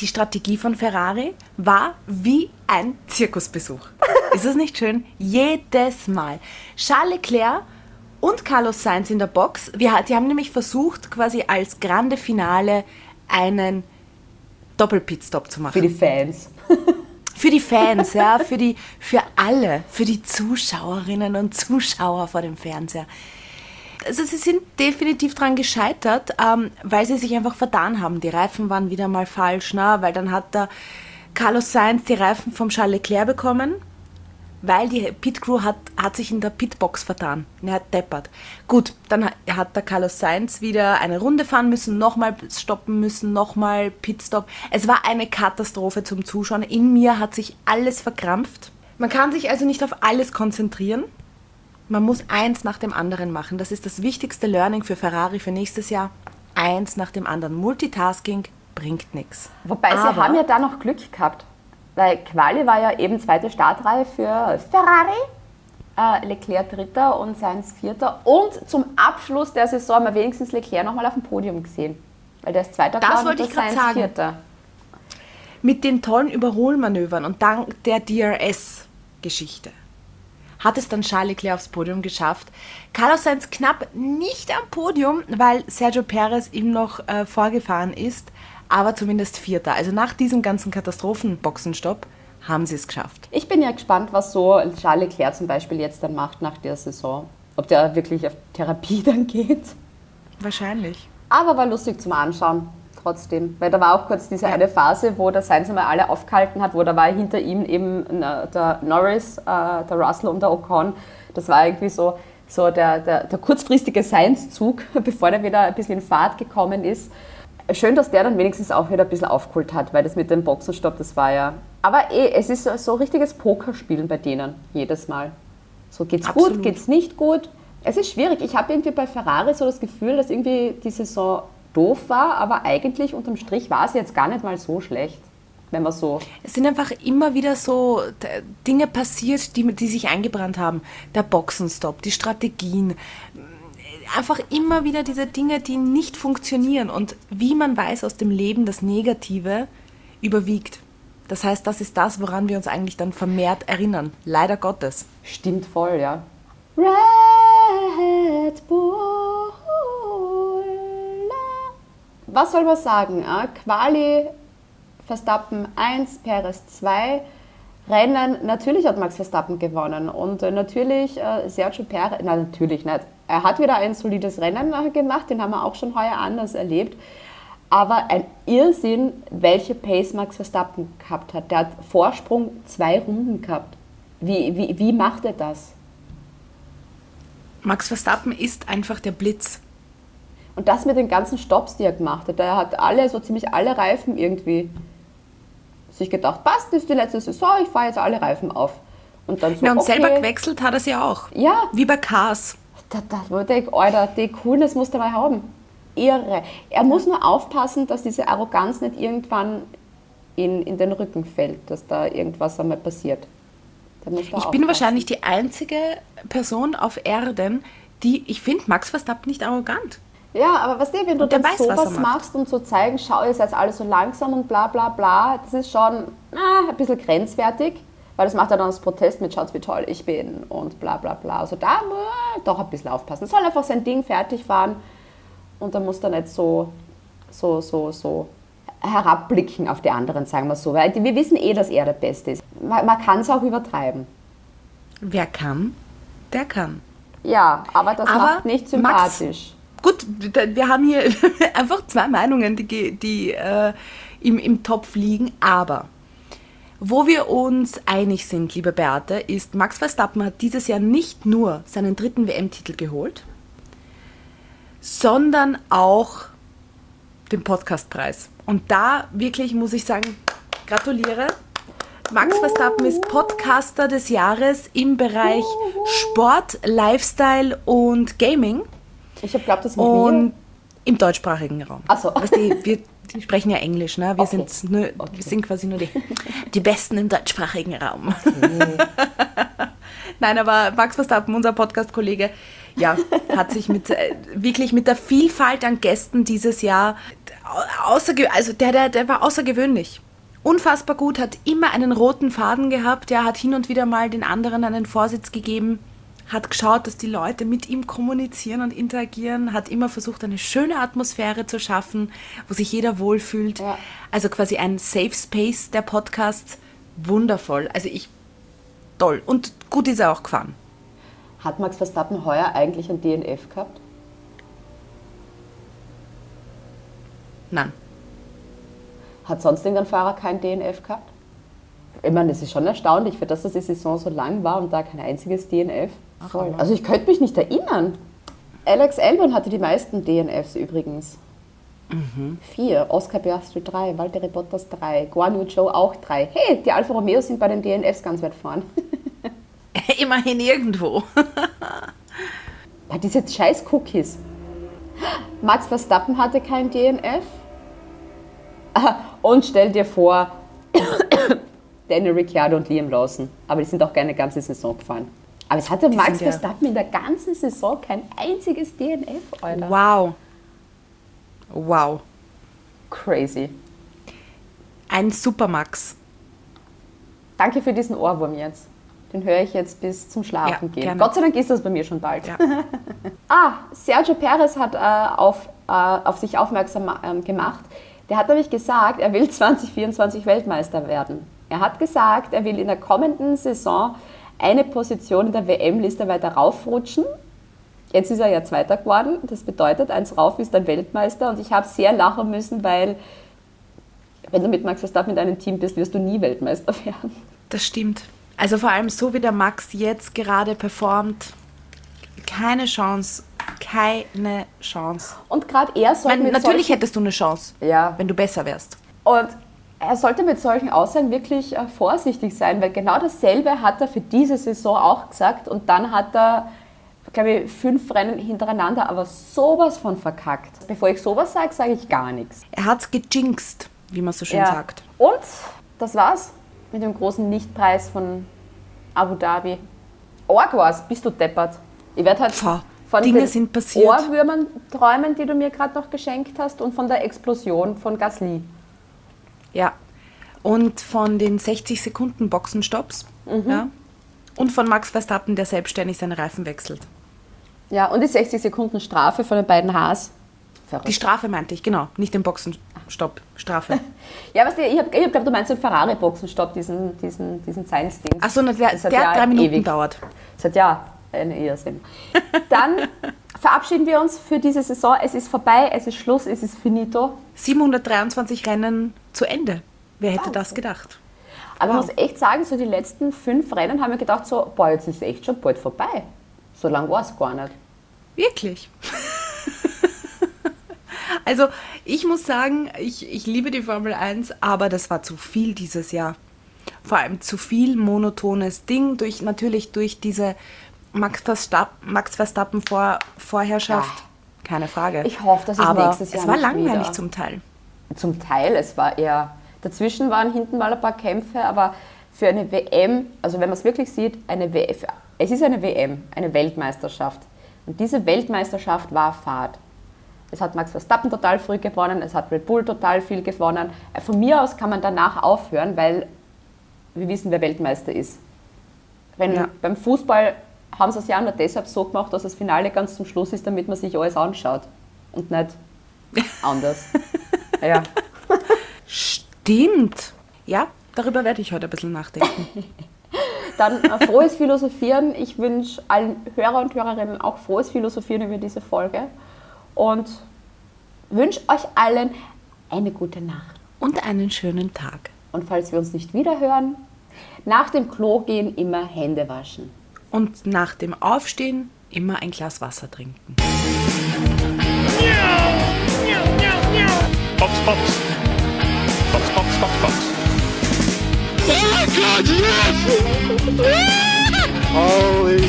Die Strategie von Ferrari war wie ein Zirkusbesuch. Ist das nicht schön? Jedes Mal. Charles Leclerc und Carlos Sainz in der Box. Wir, die haben nämlich versucht, quasi als grande Finale einen Doppelpitstop zu machen. Für die Fans. Für die Fans, ja, für, die, für alle, für die Zuschauerinnen und Zuschauer vor dem Fernseher. Also sie sind definitiv daran gescheitert, ähm, weil sie sich einfach vertan haben. Die Reifen waren wieder mal falsch, na, weil dann hat der Carlos Sainz die Reifen vom Charles Leclerc bekommen weil die Pit Crew hat, hat sich in der Pitbox vertan. Er hat deppert. Gut, dann hat der Carlos Sainz wieder eine Runde fahren müssen, nochmal stoppen müssen, nochmal Pitstop. Es war eine Katastrophe zum Zuschauen. In mir hat sich alles verkrampft. Man kann sich also nicht auf alles konzentrieren. Man muss eins nach dem anderen machen. Das ist das wichtigste Learning für Ferrari für nächstes Jahr. Eins nach dem anderen. Multitasking bringt nichts. Wobei sie haben ja da noch Glück gehabt. Weil Quali war ja eben zweite Startreihe für Ferrari, äh, Leclerc dritter und Sainz vierter. Und zum Abschluss der Saison haben wir wenigstens Leclerc nochmal auf dem Podium gesehen. Weil der ist zweiter das wollte ich gerade sagen. vierter. Mit den tollen Überholmanövern und dank der DRS-Geschichte hat es dann Charles Leclerc aufs Podium geschafft. Carlos Sainz knapp nicht am Podium, weil Sergio Perez ihm noch äh, vorgefahren ist aber zumindest Vierter. Also nach diesem ganzen Katastrophenboxenstopp haben sie es geschafft. Ich bin ja gespannt, was so Charles Leclerc zum Beispiel jetzt dann macht nach der Saison. Ob der wirklich auf Therapie dann geht. Wahrscheinlich. Aber war lustig zum Anschauen trotzdem. Weil da war auch kurz diese ja. eine Phase, wo der Sainz einmal alle aufgehalten hat, wo da war hinter ihm eben der Norris, äh, der Russell und der Ocon. Das war irgendwie so, so der, der, der kurzfristige Sainz-Zug, bevor der wieder ein bisschen in Fahrt gekommen ist schön, dass der dann wenigstens auch wieder ein bisschen aufgeholt hat, weil das mit dem Boxenstopp, das war ja. Aber eh, es ist so, so richtiges Pokerspielen bei denen jedes Mal. So geht's Absolut. gut, geht's nicht gut. Es ist schwierig. Ich habe irgendwie bei Ferrari so das Gefühl, dass irgendwie die Saison doof war, aber eigentlich unterm Strich war es jetzt gar nicht mal so schlecht. Wenn man so. Es sind einfach immer wieder so Dinge passiert, die, die sich eingebrannt haben. Der Boxenstopp, die Strategien, einfach immer wieder diese Dinge, die nicht funktionieren. Und wie man weiß aus dem Leben, das Negative überwiegt. Das heißt, das ist das, woran wir uns eigentlich dann vermehrt erinnern. Leider Gottes. Stimmt voll, ja. Red Bull. Was soll man sagen? Quali Verstappen 1, Perez 2. Rennen, natürlich hat Max Verstappen gewonnen und äh, natürlich äh, Sergio Perez, nein, natürlich nicht, er hat wieder ein solides Rennen gemacht, den haben wir auch schon heuer anders erlebt. Aber ein Irrsinn, welche Pace Max Verstappen gehabt hat. Der hat Vorsprung zwei Runden gehabt. Wie, wie, wie macht er das? Max Verstappen ist einfach der Blitz. Und das mit den ganzen Stops, die er gemacht hat. Er hat alle, so ziemlich alle Reifen irgendwie sich gedacht, passt, das ist die letzte Saison, ich fahre jetzt alle Reifen auf. Und dann so, ja, und okay. selber gewechselt hat er sie auch. Ja. Wie bei Cars da, da wurde ich, Alter, die Coolness musst du mal haben. Irre. Er muss nur aufpassen, dass diese Arroganz nicht irgendwann in, in den Rücken fällt, dass da irgendwas einmal passiert. ich aufpassen. bin wahrscheinlich die einzige Person auf Erden, die, ich finde Max Verstappen nicht arrogant. Ja, aber was weißt du, wenn du dann weiß, sowas machst und so zeigen, schau, ihr seid alle so langsam und bla bla bla, das ist schon ah, ein bisschen grenzwertig. Weil das macht er dann als Protest mit, schaut wie toll ich bin und bla bla bla. Also da äh, doch ein bisschen aufpassen. Er soll einfach sein Ding fertig fahren und da muss er nicht so, so, so, so herabblicken auf die anderen, sagen wir so. Weil wir wissen eh, dass er der Beste ist. Man, man kann es auch übertreiben. Wer kann, der kann. Ja, aber das Aber macht nicht Max- sympathisch. Gut, wir haben hier einfach zwei Meinungen, die, die äh, im, im Topf liegen. Aber wo wir uns einig sind, liebe Beate, ist, Max Verstappen hat dieses Jahr nicht nur seinen dritten WM-Titel geholt, sondern auch den Podcastpreis. Und da wirklich muss ich sagen, gratuliere. Max Verstappen ist Podcaster des Jahres im Bereich Sport, Lifestyle und Gaming. Ich habe glaubt, das Und im deutschsprachigen Raum. Ach so. Weißt du, wir sprechen ja Englisch, ne? Wir, Okay. sind, nur, wir sind quasi nur die, die Besten im deutschsprachigen Raum. Nein, aber Max Verstappen, unser Podcast-Kollege, ja, hat sich mit, äh, wirklich mit der Vielfalt an Gästen dieses Jahr, außerge also der, der, der war außergewöhnlich. Unfassbar gut, hat immer einen roten Faden gehabt, ja, hat hin und wieder mal den anderen einen Vorsitz gegeben, hat geschaut, dass die Leute mit ihm kommunizieren und interagieren, hat immer versucht, eine schöne Atmosphäre zu schaffen, wo sich jeder wohlfühlt. Ja. Also quasi ein Safe Space der Podcast. Wundervoll. Also ich, toll. Und gut ist er auch gefahren. Hat Max Verstappen heuer eigentlich ein DNF gehabt? Nein. Hat sonst irgendein Fahrer kein DNF gehabt? Ich meine, das ist schon erstaunlich, für das, dass die Saison so lang war und da kein einziges DNF. Voll. Also ich könnte mich nicht erinnern. Alex Albon hatte die meisten DNFs übrigens. Vier. Oscar Piastri drei, Valtteri Bottas drei, Guan Yu Zhou auch drei. Hey, die Alfa Romeos sind bei den DNFs ganz weit vorn. Immerhin irgendwo. Bei diese scheiß Cookies. Max Verstappen hatte kein DNF. Und stell dir vor, Daniel Ricciardo und Liam Lawson. Aber die sind auch keine ganze Saison gefahren. Aber es hatte Max Verstappen in der ganzen Saison kein einziges DNF, Alter. Wow. Wow. Crazy. Ein Supermax. Danke für diesen Ohrwurm jetzt. Den höre ich jetzt bis zum Schlafen Ja, gehen. gerne. Gott sei Dank ist das bei mir schon bald. Ja. Ah, Sergio Perez hat äh, auf, äh, auf sich aufmerksam ähm, gemacht. Der hat nämlich gesagt, er will 2024 Weltmeister werden. Er hat gesagt, er will in der kommenden Saison eine Position in der WM-Liste weiter raufrutschen. Jetzt ist er ja Zweiter geworden. Das bedeutet, eins rauf ist dann Weltmeister. Und ich habe sehr lachen müssen, weil wenn du mit Max Verstappen in einem Team bist, wirst du nie Weltmeister werden. Das stimmt. Also vor allem so wie der Max jetzt gerade performt, keine Chance. Keine Chance. Und gerade er Ich sollte meine, mit natürlich solchen, hättest du eine Chance, Ja. wenn du besser wärst. Und er sollte mit solchen Aussagen wirklich äh, vorsichtig sein, weil genau dasselbe hat er für diese Saison auch gesagt und dann hat er, glaube ich, fünf Rennen hintereinander, aber sowas von verkackt. Bevor ich sowas sage, sage ich gar nichts. Er hat's gejinxt, wie man so schön Ja. sagt. Und das war's mit dem großen Lichtpreis von Abu Dhabi. Org war's, bist du deppert. Ich werde halt Pah, von Dinge den sind passiert. Ohrwürmern träumen, die du mir gerade noch geschenkt hast und von der Explosion von Gasly. Ja. Und von den 60 Sekunden Boxenstopps. Mhm. Ja. Und von Max Verstappen, der selbstständig seine Reifen wechselt. Ja, und die 60 Sekunden Strafe von den beiden Haas. Die Verrückt. Strafe meinte ich, genau. Nicht den Boxenstopp. Strafe. Ja, was ich habe ich hab geglaubt, du meinst den Ferrari-Boxenstopp, diesen, diesen, diesen Science-Ding. Achso, der, der ja drei Minuten ewig. dauert. Das hat ja einen Irrsinn. Dann verabschieden wir uns für diese Saison. Es ist vorbei, es ist Schluss, es ist finito. 723 Rennen zu Ende. Wer hätte das gedacht? Aber ich muss echt sagen, so die letzten fünf Rennen haben wir gedacht, so, boah, jetzt ist echt schon bald vorbei. So lang war es gar nicht. Wirklich. also ich muss sagen, ich, ich liebe die Formel 1, aber das war zu viel dieses Jahr. Vor allem zu viel monotones Ding, durch, natürlich durch diese Max Verstappen, Max Verstappen Vor, Vorherrschaft. Keine Frage. Ich hoffe, dass es aber nächstes Jahr es war nicht langweilig wieder- zum Teil. Zum Teil, es war eher, dazwischen waren hinten mal ein paar Kämpfe, aber für eine WM, also wenn man es wirklich sieht, eine WM, es ist eine WM, eine Weltmeisterschaft. Und diese Weltmeisterschaft war Fahrt. Es hat Max Verstappen total früh gewonnen, es hat Red Bull total viel gewonnen. Äh, Von mir aus kann man danach aufhören, weil wir wissen, wer Weltmeister ist. Wenn Ja. beim Fußball haben sie es ja nur deshalb so gemacht, dass das Finale ganz zum Schluss ist, damit man sich alles anschaut und nicht anders. ja. Stimmt. Ja, darüber werde ich heute ein bisschen nachdenken. Dann äh, frohes Philosophieren. Ich wünsche allen Hörer und Hörerinnen auch frohes Philosophieren über diese Folge und wünsche euch allen eine gute Nacht. Und einen schönen Tag. Und falls wir uns nicht wiederhören, nach dem Klo gehen immer Hände waschen und nach dem Aufstehen immer ein Glas Wasser trinken. Oh Holy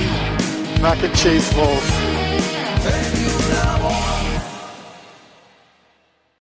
mac and cheese balls.